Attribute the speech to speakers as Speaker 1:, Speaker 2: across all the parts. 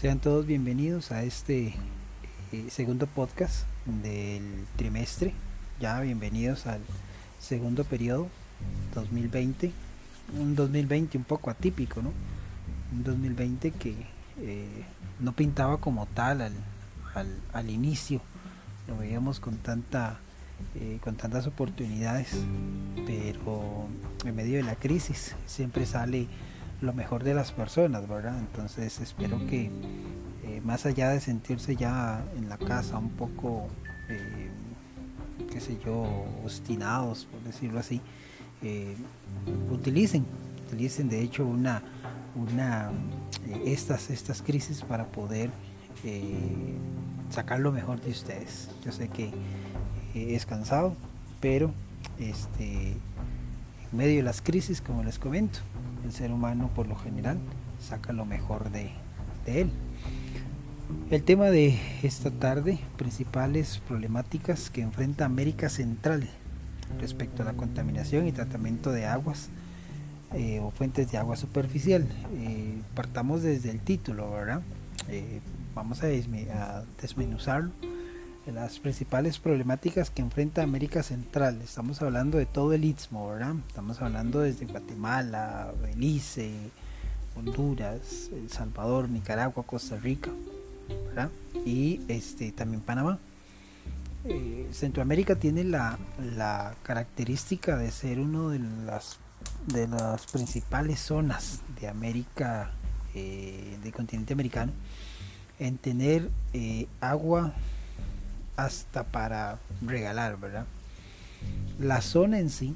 Speaker 1: Sean todos bienvenidos a este eh, segundo podcast del trimestre. Ya bienvenidos al segundo periodo 2020. Un 2020 un poco atípico, ¿no? Un 2020 que eh, no pintaba como tal al, al, inicio. Lo veíamos con tanta eh, con tantas oportunidades, pero en medio de la crisis siempre sale lo mejor de las personas, ¿verdad? Entonces espero que eh, más allá de sentirse ya en la casa un poco, eh, qué sé yo, obstinados, por decirlo así, utilicen, utilicen de hecho una, una estas, estas crisis para poder sacar lo mejor de ustedes. Yo sé que es cansado, pero este, en medio de las crisis, como les comento, el ser humano por lo general saca lo mejor de, él. El tema de esta tarde, principales problemáticas que enfrenta América Central respecto a la contaminación y tratamiento de aguas eh, o fuentes de agua superficial. Eh, partamos desde el título, ¿verdad? Eh, vamos a, a las principales problemáticas que enfrenta América Central. Estamos hablando de todo el Istmo, ¿verdad? Estamos hablando desde Guatemala, Belice, Honduras, El Salvador, Nicaragua, Costa Rica, ¿verdad? Y este, también Panamá. Eh, Centroamérica tiene la, la, característica de ser una de las, de las principales zonas de América, eh, del continente americano, en tener eh, agua hasta para regalar, ¿verdad? La zona en sí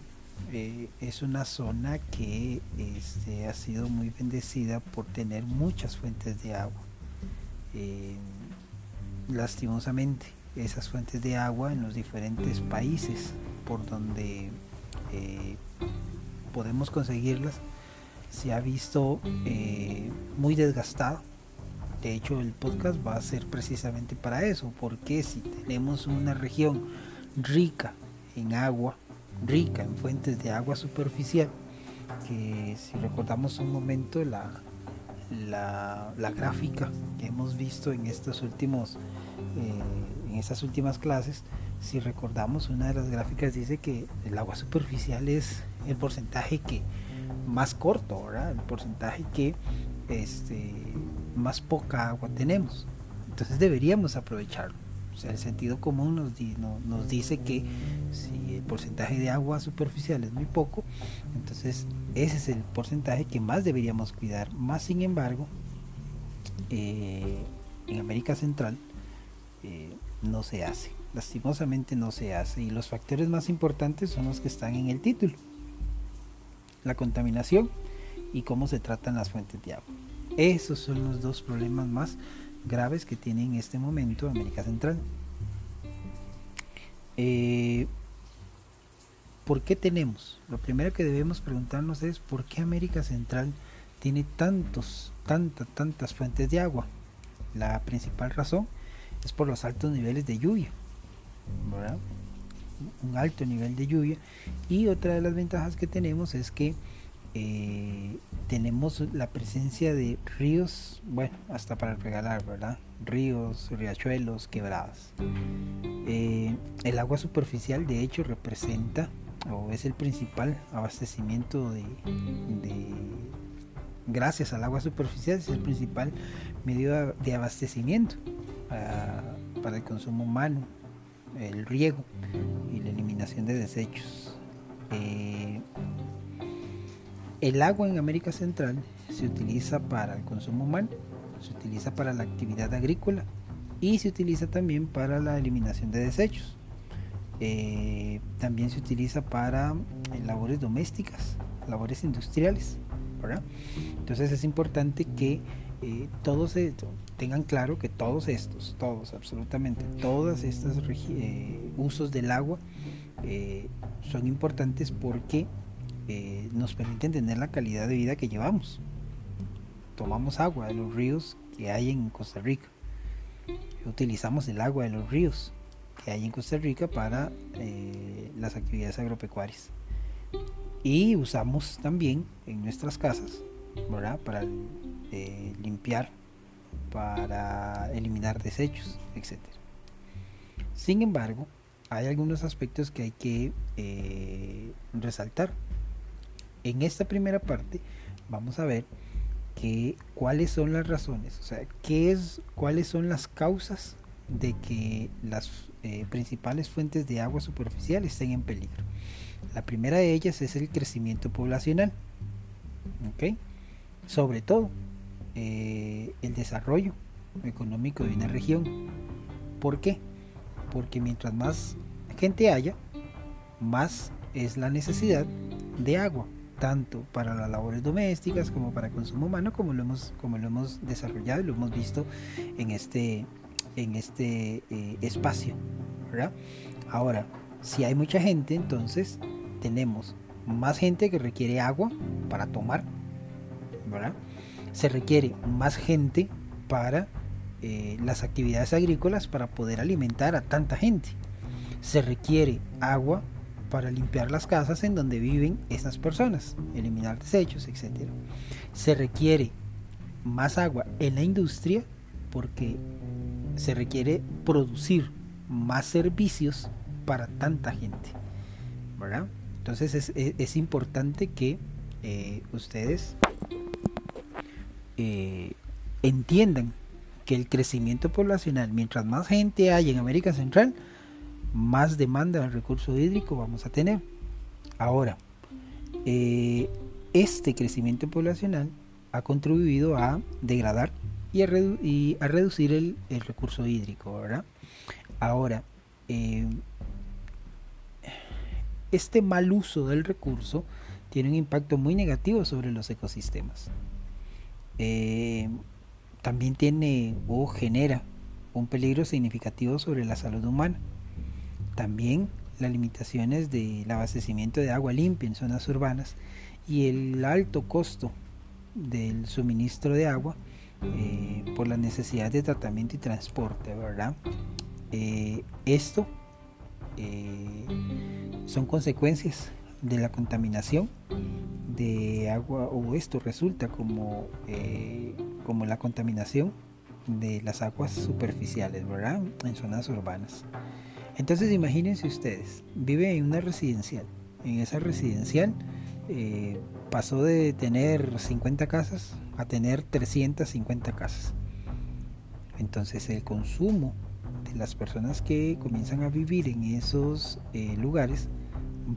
Speaker 1: eh, es una zona que este, ha sido muy bendecida por tener muchas fuentes de agua. Eh, lastimosamente, esas fuentes de agua en los diferentes países por donde eh, podemos conseguirlas se ha visto muy desgastada de hecho, el podcast va a ser precisamente para eso, porque si tenemos una región rica en agua, rica en fuentes de agua superficial, que si recordamos un momento la, la, gráfica que hemos visto en estos últimos eh, en estas últimas clases, si recordamos una de las gráficas dice que el agua superficial es el porcentaje que más corto, ¿verdad? El porcentaje que este más poca agua tenemos. Entonces deberíamos aprovecharlo. O sea, el sentido común nos, dice que si el porcentaje de agua superficial es muy poco, entonces ese es el porcentaje que más deberíamos cuidar. Más sin embargo, eh, en América Central eh, no se hace. Lastimosamente no se hace. Y los factores más importantes son los que están en el título. La contaminación y cómo se tratan las fuentes de agua. Esos son los dos problemas más graves que tiene en este momento América Central. Eh, ¿Por qué tenemos? Lo primero que debemos preguntarnos es por qué América Central tiene tantos, tantas, tantas fuentes de agua. La principal razón es por los altos niveles de lluvia. Un alto nivel de lluvia. Y otra de las ventajas que tenemos es que eh, tenemos la presencia de ríos, bueno, hasta para regalar, ¿verdad? Ríos, riachuelos, quebradas. Eh, el agua superficial, de hecho, representa o es el principal abastecimiento de, gracias al agua superficial, es el principal medio de abastecimiento para, el consumo humano, el riego y la eliminación de desechos. Eh, el agua en América Central se utiliza para el consumo humano, se utiliza para la actividad agrícola y se utiliza también para la eliminación de desechos. Eh, también se utiliza para eh, labores domésticas, labores industriales. Entonces es importante que eh, todos tengan claro que todos estos, todos, absolutamente, todos estos usos del agua son importantes porque eh, nos permiten tener la calidad de vida que llevamos. Tomamos agua de los ríos que hay en Costa Rica. Utilizamos el agua de los ríos que hay en Costa Rica para eh, las actividades agropecuarias. Y usamos también en nuestras casas, Para eh, limpiar para eliminar desechos, etc. Sin embargo, hay algunos aspectos que hay que resaltar. En esta primera parte vamos a ver que cuáles son las razones, o sea, qué es, cuáles son las causas de que las eh, principales fuentes de agua superficial estén en peligro. La primera de ellas es el crecimiento poblacional, ¿ok? Sobre todo eh, el desarrollo económico de una región. ¿Por qué? Porque mientras más gente haya, más es la necesidad de agua, tanto para las labores domésticas como para consumo humano, como lo hemos, como lo hemos desarrollado y lo hemos visto en este, en este eh, espacio. Ahora, si hay mucha gente, entonces tenemos más gente que requiere agua para tomar. Se requiere más gente para eh, las actividades agrícolas para poder alimentar a tanta gente. Se requiere agua para limpiar las casas en donde viven esas personas, eliminar desechos, etc. Se requiere más agua en la industria porque se requiere producir más servicios para tanta gente. ¿verdad? Entonces es, importante que eh, ustedes eh, entiendan que el crecimiento poblacional, mientras más gente hay en América Central, más demanda de recurso hídrico vamos a tener. Ahora, eh, este crecimiento poblacional ha contribuido a degradar y a, reducir el, recurso hídrico, ¿verdad? Ahora, eh, este mal uso del recurso tiene un impacto muy negativo sobre los ecosistemas. Eh, también tiene o genera un peligro significativo sobre la salud humana. También las limitaciones del abastecimiento de agua limpia en zonas urbanas y el alto costo del suministro de agua eh, por la necesidad de tratamiento y transporte, ¿verdad? Eh, esto eh, son consecuencias de la contaminación de agua o esto resulta como, como la contaminación de las aguas superficiales, ¿verdad? En zonas urbanas. Entonces imagínense ustedes, vive en una residencial. En esa residencial pasó de tener 50 casas a tener 350 casas. Entonces el consumo de las personas que comienzan a vivir en esos eh, lugares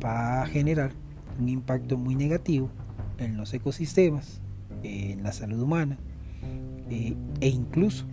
Speaker 1: va a generar un impacto muy negativo en los ecosistemas, en la salud humana eh, e incluso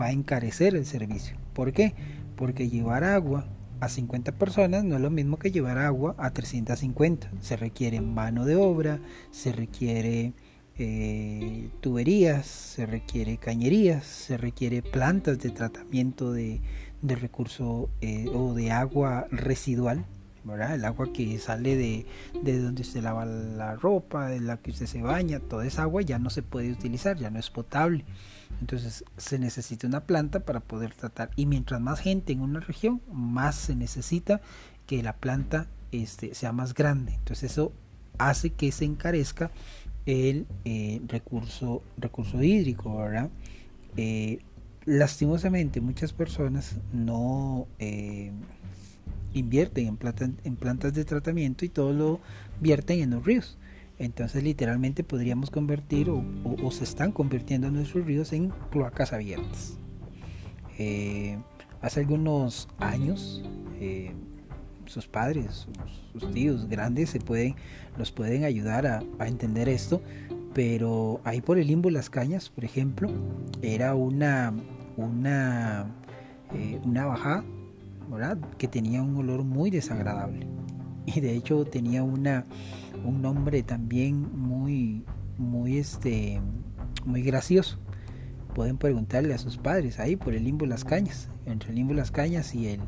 Speaker 1: va a encarecer el servicio. ¿Por qué? Porque llevar agua a 50 personas no es lo mismo que llevar agua a 350. Se requiere mano de obra, se requiere eh, tuberías, se requiere cañerías, se requiere plantas de tratamiento de, recurso eh, o de agua residual. El agua que sale de, de donde se lava la ropa, de la que usted se baña, toda esa agua ya no se puede utilizar, ya no es potable. Entonces se necesita una planta para poder tratar. Y mientras más gente en una región, más se necesita que la planta este, sea más grande. Entonces eso hace que se encarezca el eh, recurso, recurso hídrico, ¿verdad? Eh, lastimosamente muchas personas no eh, invierten en, plata, en plantas de tratamiento y todo lo vierten en los ríos. Entonces literalmente podríamos convertir o, se están convirtiendo nuestros ríos en cloacas abiertas. hace algunos años sus padres, sus, tíos grandes se pueden, los pueden ayudar a, entender esto, pero ahí por el limbo Las Cañas, por ejemplo, era una, una, eh, una bajada, ¿verdad? Que tenía un olor muy desagradable y de hecho tenía una, un nombre también muy, muy, este, muy gracioso. Pueden preguntarle a sus padres ahí por el limbo Las Cañas, entre el limbo Las Cañas y el,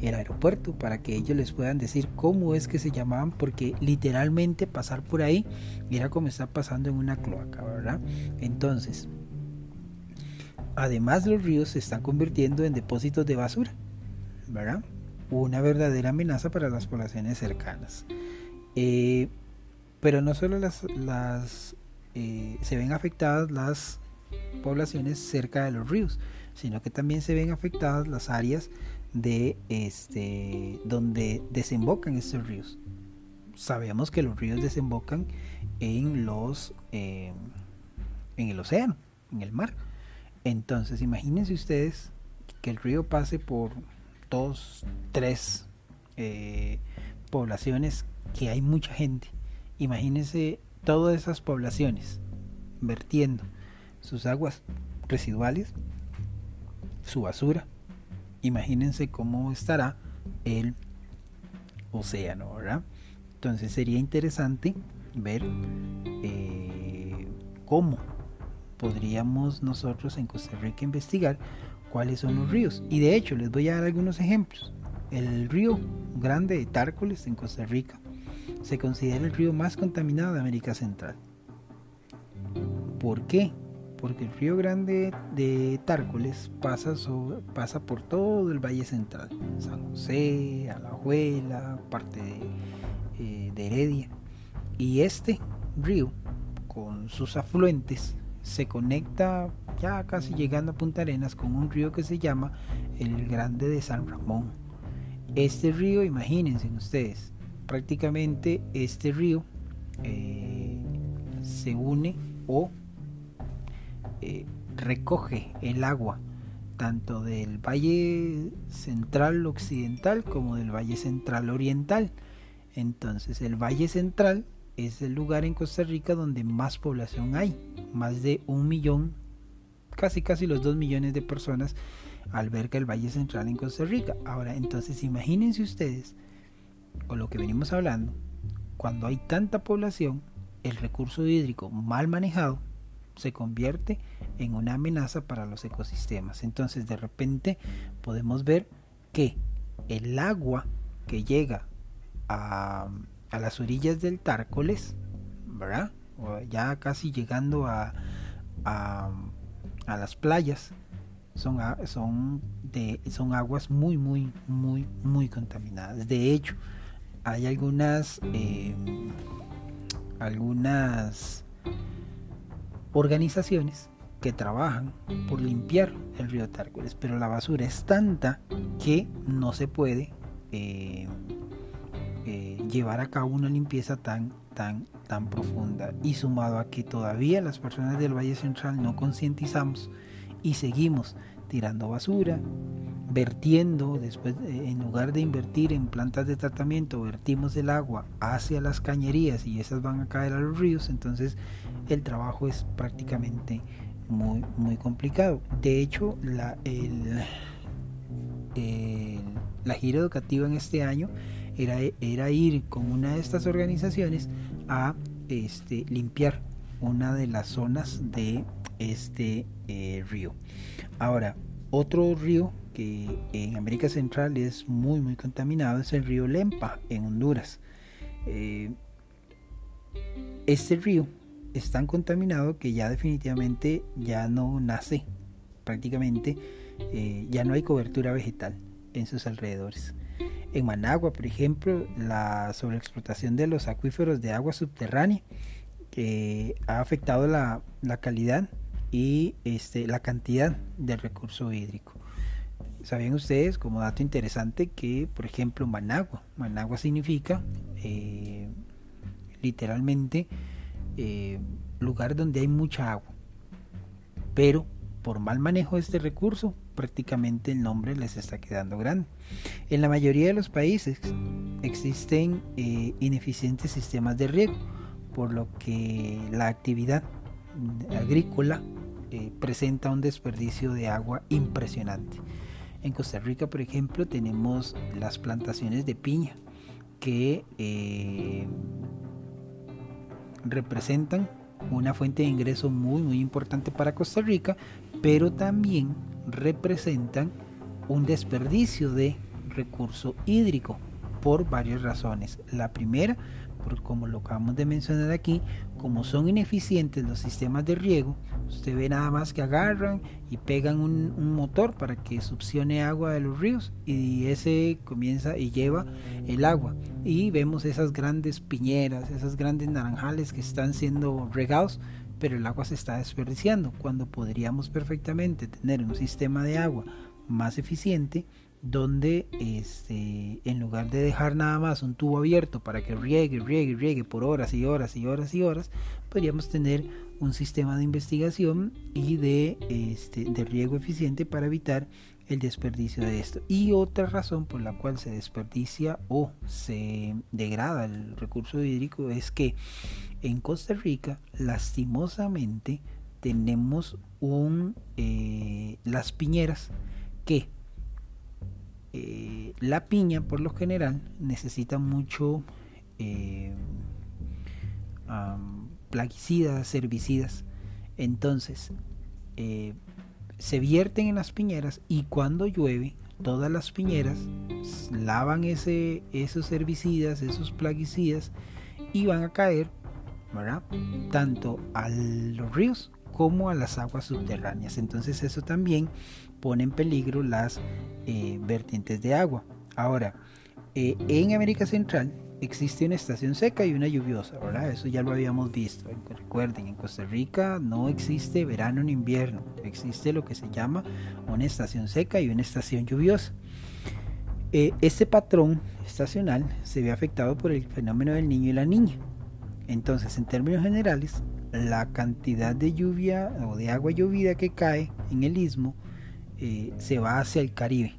Speaker 1: el aeropuerto para que ellos les puedan decir cómo es que se llamaban porque literalmente pasar por ahí era como estar pasando en una cloaca, ¿verdad? Entonces, además los ríos se están convirtiendo en depósitos de basura, ¿verdad? Una verdadera amenaza para las poblaciones cercanas. Eh, pero no solo las, las eh, se ven afectadas las poblaciones cerca de los ríos, sino que también se ven afectadas las áreas de este donde desembocan estos ríos. Sabemos que los ríos desembocan en los eh, en el océano, en el mar. Entonces, imagínense ustedes que el río pase por dos, tres eh, poblaciones que hay mucha gente. Imagínense todas esas poblaciones vertiendo sus aguas residuales, su basura. Imagínense cómo estará el océano, ¿verdad? Entonces sería interesante ver eh, cómo podríamos nosotros en Costa Rica investigar cuáles son los ríos. Y de hecho les voy a dar algunos ejemplos. El río Grande de Tárcoles en Costa Rica se considera el río más contaminado de América Central. ¿Por qué? Porque el río Grande de Tárcoles pasa, por todo el Valle Central, San José, Alajuela, parte de, eh, de Heredia. Y este río, con sus afluentes, se conecta ya casi llegando a Punta Arenas con un río que se llama el Grande de San Ramón. Este río, imagínense ustedes, prácticamente este río eh, se une o eh, recoge el agua tanto del Valle Central Occidental como del Valle Central Oriental. Entonces el Valle Central es el lugar en Costa Rica donde más población hay, más de un millón, casi casi los dos millones de personas alberga el Valle Central en Costa Rica. Ahora, entonces imagínense ustedes, con lo que venimos hablando, cuando hay tanta población, el recurso hídrico mal manejado se convierte en una amenaza para los ecosistemas. Entonces, de repente podemos ver que el agua que llega a a las orillas del Tárcoles, ¿verdad? ya casi llegando a, a, las playas, son, son, de, son aguas muy, muy, muy, muy contaminadas. De hecho, hay algunas, em, algunas organizaciones que trabajan por limpiar el río Tárcoles, pero la basura es tanta que no se puede eh, eh, llevar a cabo una limpieza tan, tan, tan profunda. Y sumado a que todavía las personas del Valle Central no concientizamos y seguimos tirando basura, vertiendo, después en lugar de invertir en plantas de tratamiento, vertimos el agua hacia las cañerías y esas van a caer a los ríos, entonces el trabajo es prácticamente muy, muy complicado. De hecho, la, el, la gira educativa en este año era, ir con una de estas organizaciones a este, limpiar una de las zonas de este eh, río. Ahora, otro río en América Central es muy muy contaminado es el río Lempa en Honduras. Eh, este río es tan contaminado que ya definitivamente ya no nace, prácticamente eh, ya no hay cobertura vegetal en sus alrededores. En Managua, por ejemplo, la sobreexplotación de los acuíferos de agua subterránea que ha afectado la, calidad y este, la cantidad del recurso hídrico. ¿Sabían ustedes, como dato interesante, que, por ejemplo, Managua, Managua significa eh, literalmente eh, lugar donde hay mucha agua, pero por mal manejo de este recurso, prácticamente el nombre les está quedando grande. En la mayoría de los países existen eh, ineficientes sistemas de riego, por lo que la actividad agrícola presenta un desperdicio de agua impresionante. En Costa Rica, por ejemplo, tenemos las plantaciones de piña que eh, representan una fuente de ingreso muy muy importante para Costa Rica, pero también representan un desperdicio de recurso hídrico por varias razones. La primera, por como lo acabamos de mencionar aquí, como son ineficientes los sistemas de riego, usted ve nada más que agarran y pegan un, motor para que succione agua de los ríos y ese comienza y lleva el agua. Y vemos esas grandes piñeras, esas grandes naranjales que están siendo regados pero el agua se está desperdiciando cuando podríamos perfectamente tener un sistema de agua más eficiente donde este, en lugar de dejar nada más un tubo abierto para que riegue, riegue, riegue por horas y horas y horas y horas, podríamos tener un sistema de investigación y de, este, de riego eficiente para evitar el desperdicio de esto. Y otra razón por la cual se desperdicia o se degrada el recurso hídrico es que en Costa Rica, lastimosamente, tenemos un, eh, las piñeras que eh, la piña por lo general necesita mucho eh, plaguicidas, herbicidas. Entonces, eh, se vierten en las piñeras y cuando llueve, todas las piñeras lavan ese, esos herbicidas, esos plaguicidas y van a caer, ¿verdad? Tanto a los ríos como a las aguas subterráneas. Entonces eso también pone en peligro las eh, vertientes de agua. Ahora, eh, en América Central existe una estación seca y una lluviosa. Eso ya lo habíamos visto. Recuerden, en Costa Rica no existe verano ni invierno, existe lo que se llama una estación seca y una estación lluviosa. Eh, este patrón estacional se ve afectado por el fenómeno del niño y la niña. Entonces, en términos generales, la cantidad de lluvia o de agua llovida que cae en el istmo eh, se va hacia el Caribe.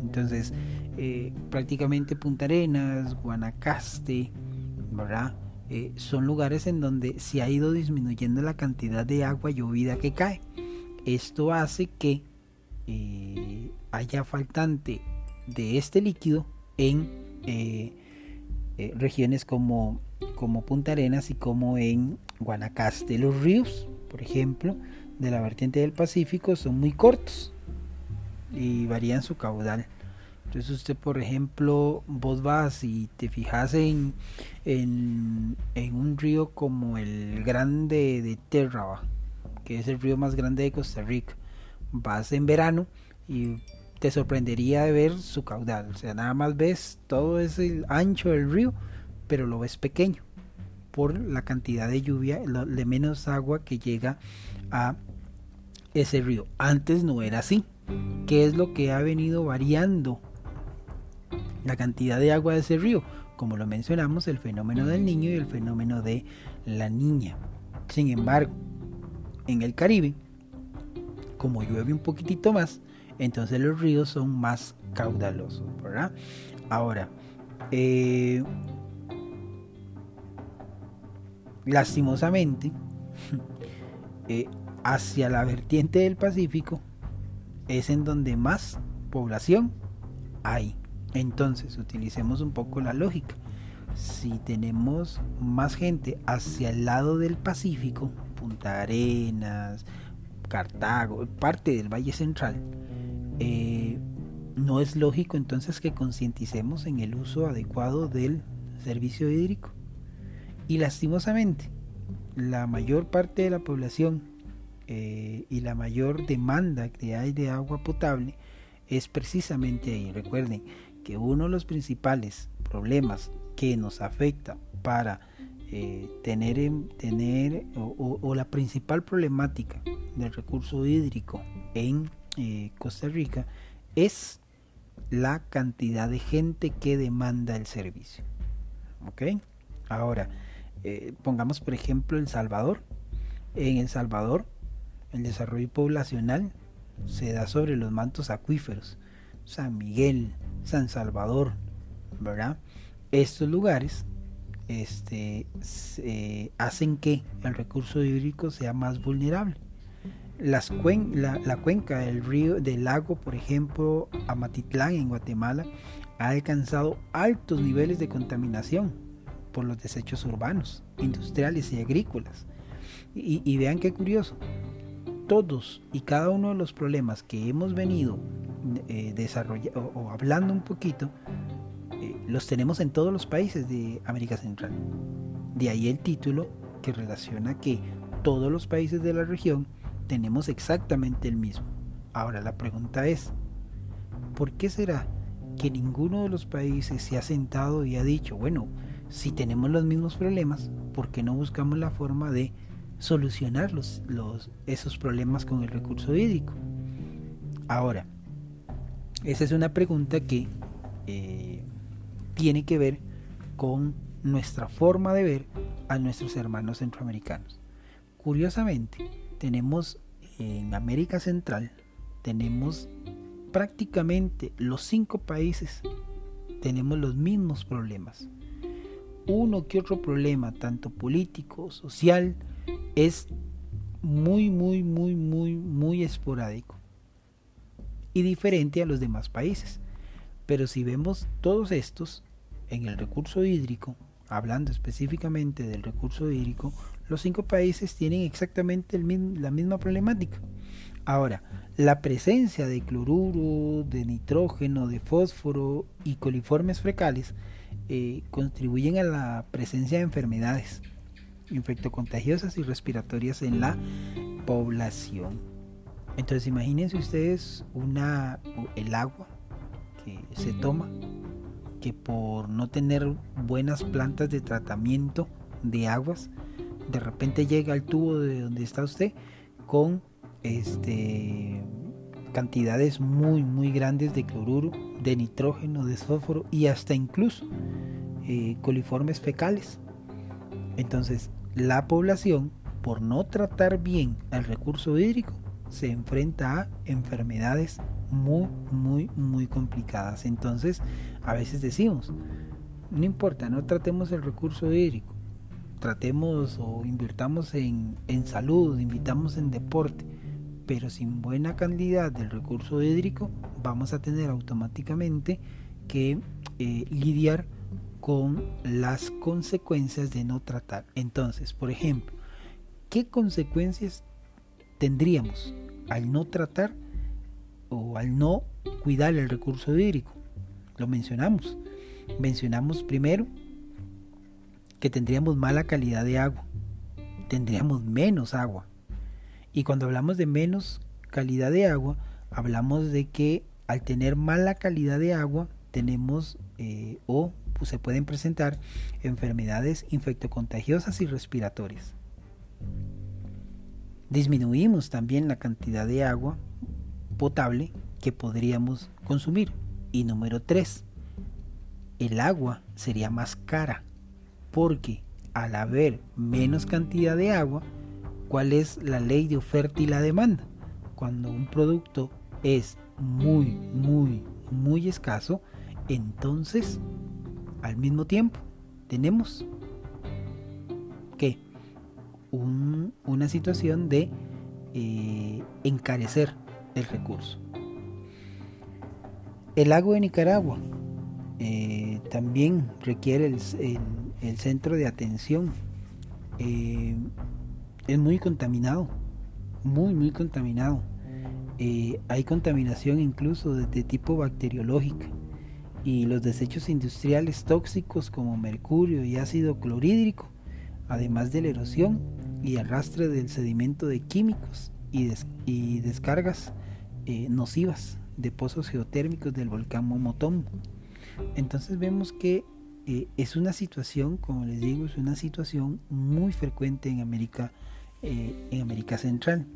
Speaker 1: Entonces, eh, prácticamente Punta Arenas, Guanacaste, ¿verdad? Eh, son lugares en donde se ha ido disminuyendo la cantidad de agua llovida que cae. Esto hace que haya faltante de este líquido en regiones como, como Punta Arenas y como en Guanacaste. Los ríos, por ejemplo, de la vertiente del Pacífico son muy cortos y varían su caudal. Entonces usted, por ejemplo, vos vas y te fijas en, en, un río como el Grande de Terraba, que es el río más grande de Costa Rica. Vas en verano y te sorprendería de ver su caudal. O sea, nada más ves todo ese ancho del río, pero lo ves pequeño por la cantidad de lluvia, de menos agua que llega a ese río. Antes no era así. ¿Qué es lo que ha venido variando la cantidad de agua de ese río? Como lo mencionamos, el fenómeno del niño y el fenómeno de la niña. Sin embargo, en el Caribe, como llueve un poquitito más, entonces los ríos son más caudalosos, ¿verdad? Ahora, eh, lastimosamente, eh, hacia la vertiente del Pacífico es en donde más población hay. Entonces, utilicemos un poco la lógica. Si tenemos más gente hacia el lado del Pacífico, Punta Arenas, Cartago, parte del Valle Central, eh, no es lógico entonces que concienticemos en el uso adecuado del servicio hídrico. Y lastimosamente, la mayor parte de la población eh, y la mayor demanda que hay de agua potable es precisamente ahí. Recuerden que uno de los principales problemas que nos afecta para eh, tener, tener o, la principal problemática del recurso hídrico en eh, Costa Rica es la cantidad de gente que demanda el servicio. ¿Ok? Ahora, pongamos por ejemplo El Salvador. En El Salvador el desarrollo poblacional se da sobre los mantos acuíferos, San Miguel, San Salvador, ¿verdad? Estos lugares este, hacen que el recurso hídrico sea más vulnerable. Las la, cuenca del río, del lago, por ejemplo, Amatitlán en Guatemala, ha alcanzado altos niveles de contaminación por los desechos urbanos, industriales y agrícolas. Y, vean qué curioso, todos y cada uno de los problemas que hemos venido eh, desarrollando o, hablando un poquito, eh, los tenemos en todos los países de América Central. De ahí el título que relaciona que todos los países de la región tenemos exactamente el mismo. Ahora la pregunta es, ¿por qué será que ninguno de los países se ha sentado y ha dicho, bueno, si tenemos los mismos problemas, ¿por qué no buscamos la forma de solucionar esos problemas con el recurso hídrico. Ahora, esa es una pregunta que eh, tiene que ver con nuestra forma de ver a nuestros hermanos centroamericanos. Curiosamente, tenemos en América Central, tenemos prácticamente los cinco países, tenemos los mismos problemas. Uno que otro problema, tanto político, social, es muy, muy, muy, muy, muy esporádico y diferente a los demás países. Pero si vemos todos estos en el recurso hídrico, hablando específicamente del recurso hídrico, los cinco países tienen exactamente la misma problemática. Ahora, la presencia de cloruro, de nitrógeno, de fósforo y coliformes fecales eh, contribuyen a la presencia de enfermedades infectocontagiosas y respiratorias en la población. Entonces imagínense ustedes una, el agua que se toma, que por no tener buenas plantas de tratamiento de aguas, de repente llega al tubo de donde está usted con este cantidades muy muy grandes de cloruro, de nitrógeno, de fósforo y hasta incluso eh, coliformes fecales. Entonces, la población, por no tratar bien el recurso hídrico, se enfrenta a enfermedades muy, muy, muy complicadas. Entonces, a veces decimos, no importa, no tratemos el recurso hídrico, tratemos o invirtamos en, salud, invitamos en deporte, pero sin buena calidad del recurso hídrico, vamos a tener automáticamente que eh, lidiar con las consecuencias de no tratar. Entonces, por ejemplo, ¿qué consecuencias tendríamos al no tratar o al no cuidar el recurso hídrico? Lo mencionamos. Mencionamos primero que tendríamos mala calidad de agua, tendríamos menos agua. Y cuando hablamos de menos calidad de agua, hablamos de que al tener mala calidad de agua, tenemos eh, o pues, se pueden presentar enfermedades infectocontagiosas y respiratorias. Disminuimos también la cantidad de agua potable que podríamos consumir. Y número 3, el agua sería más cara porque al haber menos cantidad de agua, ¿cuál es la ley de oferta y la demanda? Cuando un producto es muy, muy, muy escaso, entonces al mismo tiempo tenemos que una situación de eh, encarecer el recurso. El agua de Nicaragua eh, también requiere el, centro de atención. Eh, es muy contaminado, muy, muy contaminado. hay contaminación incluso de tipo bacteriológica y los desechos industriales tóxicos como mercurio y ácido clorhídrico, además de la erosión y arrastre del sedimento de químicos y, descargas eh, nocivas de pozos geotérmicos del volcán Momotom. Entonces vemos que eh, es una situación, como les digo, es una situación muy frecuente en América, eh, en América Central.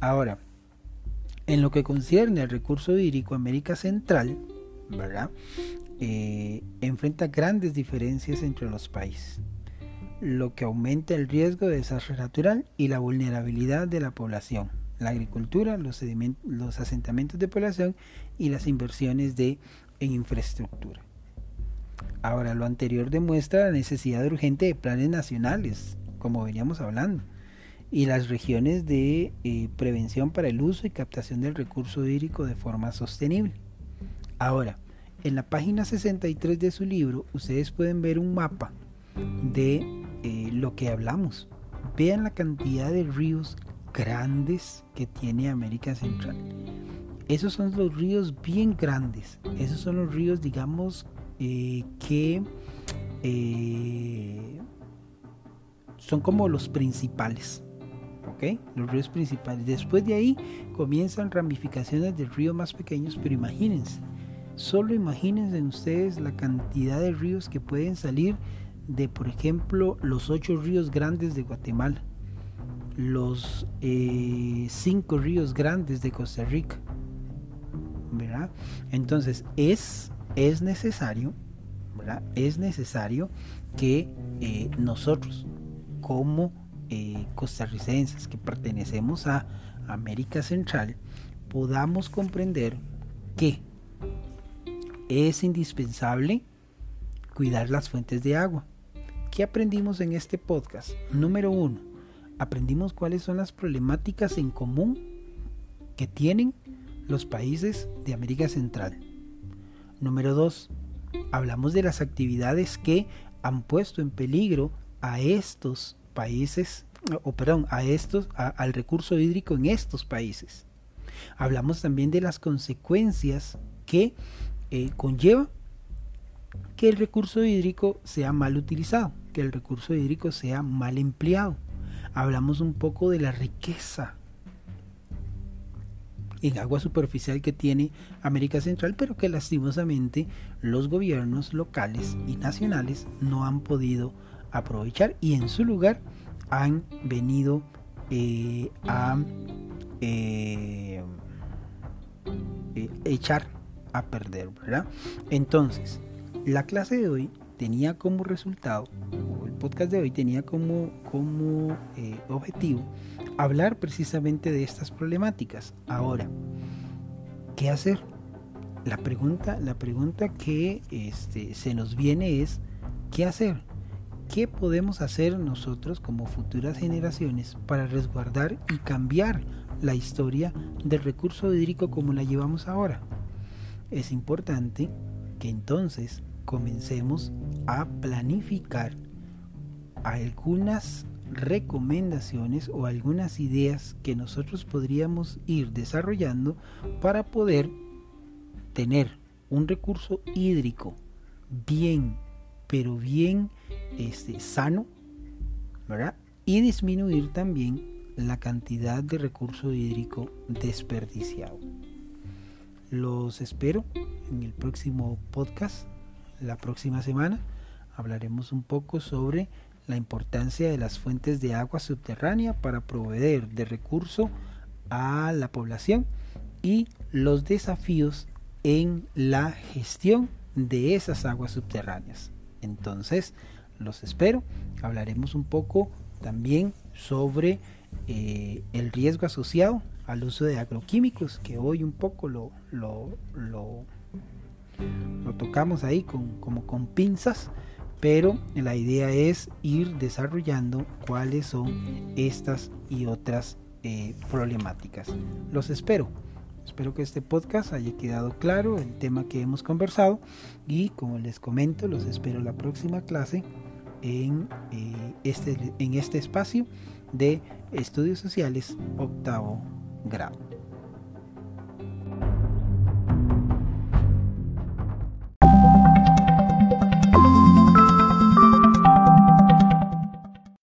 Speaker 1: Ahora, en lo que concierne al recurso hídrico América Central, ¿verdad? Eh, enfrenta grandes diferencias entre los países, lo que aumenta el riesgo de desastre natural y la vulnerabilidad de la población, la agricultura, los, los asentamientos de población y las inversiones de, en infraestructura. Ahora, lo anterior demuestra la necesidad urgente de planes nacionales, como veníamos hablando, y las regiones de eh, prevención para el uso y captación del recurso hídrico de forma sostenible. Ahora, en la página 63 de su libro, ustedes pueden ver un mapa de eh, lo que hablamos. Vean la cantidad de ríos grandes que tiene América Central. Esos son los ríos bien grandes. Esos son los ríos, digamos, eh, que son como los principales. ¿Ok? Los ríos principales. Después de ahí comienzan ramificaciones de ríos más pequeños, pero imagínense Solo imagínense ustedes la cantidad de ríos que pueden salir de, por ejemplo, los ocho ríos grandes de Guatemala. los eh, cinco ríos grandes de Costa Rica. ¿verdad? Entonces es, es necesario, ¿verdad? Es necesario que eh, nosotros como eh, costarricenses que pertenecemos a América Central podamos comprender que es indispensable cuidar las fuentes de agua. ¿Qué aprendimos en este podcast? Número uno, aprendimos cuáles son las problemáticas en común que tienen los países de América Central. Número dos, hablamos de las actividades que han puesto en peligro a estos países, o perdón, a estos, al recurso hídrico en estos países. Hablamos también de las consecuencias que eh, conlleva que el recurso hídrico sea mal utilizado, que el recurso hídrico sea mal empleado. Hablamos un poco de la riqueza en agua superficial que tiene América Central, pero que lastimosamente los gobiernos locales y nacionales no han podido aprovechar y en su lugar han venido eh, a eh, eh, echar a perder, ¿verdad? Entonces, la clase de hoy tenía como resultado, o el podcast de hoy tenía como, como objetivo, hablar precisamente de estas problemáticas. Ahora, ¿qué hacer? La pregunta, la pregunta que este, se nos viene es, ¿qué hacer? ¿Qué podemos hacer nosotros como futuras generaciones para resguardar y cambiar la historia del recurso hídrico como la llevamos ahora? Es importante que entonces comencemos a planificar algunas recomendaciones o algunas ideas que nosotros podríamos ir desarrollando para poder tener un recurso hídrico bien, pero bien este, sano, ¿verdad? Y disminuir también la cantidad de recurso hídrico desperdiciado. Los espero en el próximo podcast, la próxima semana. Hablaremos un poco sobre la importancia de las fuentes de agua subterránea para proveer de recurso a la población y los desafíos en la gestión de esas aguas subterráneas. Entonces, los espero. Hablaremos un poco también sobre eh, el riesgo asociado al uso de agroquímicos, que hoy un poco lo, lo, lo, tocamos ahí con, como con pinzas, pero la idea es ir desarrollando cuáles son estas y otras eh, problemáticas. Los espero. Espero que este podcast haya quedado claro el tema que hemos conversado y como les comento, los espero la próxima clase en, eh, este, en este espacio de estudios sociales octavo grado.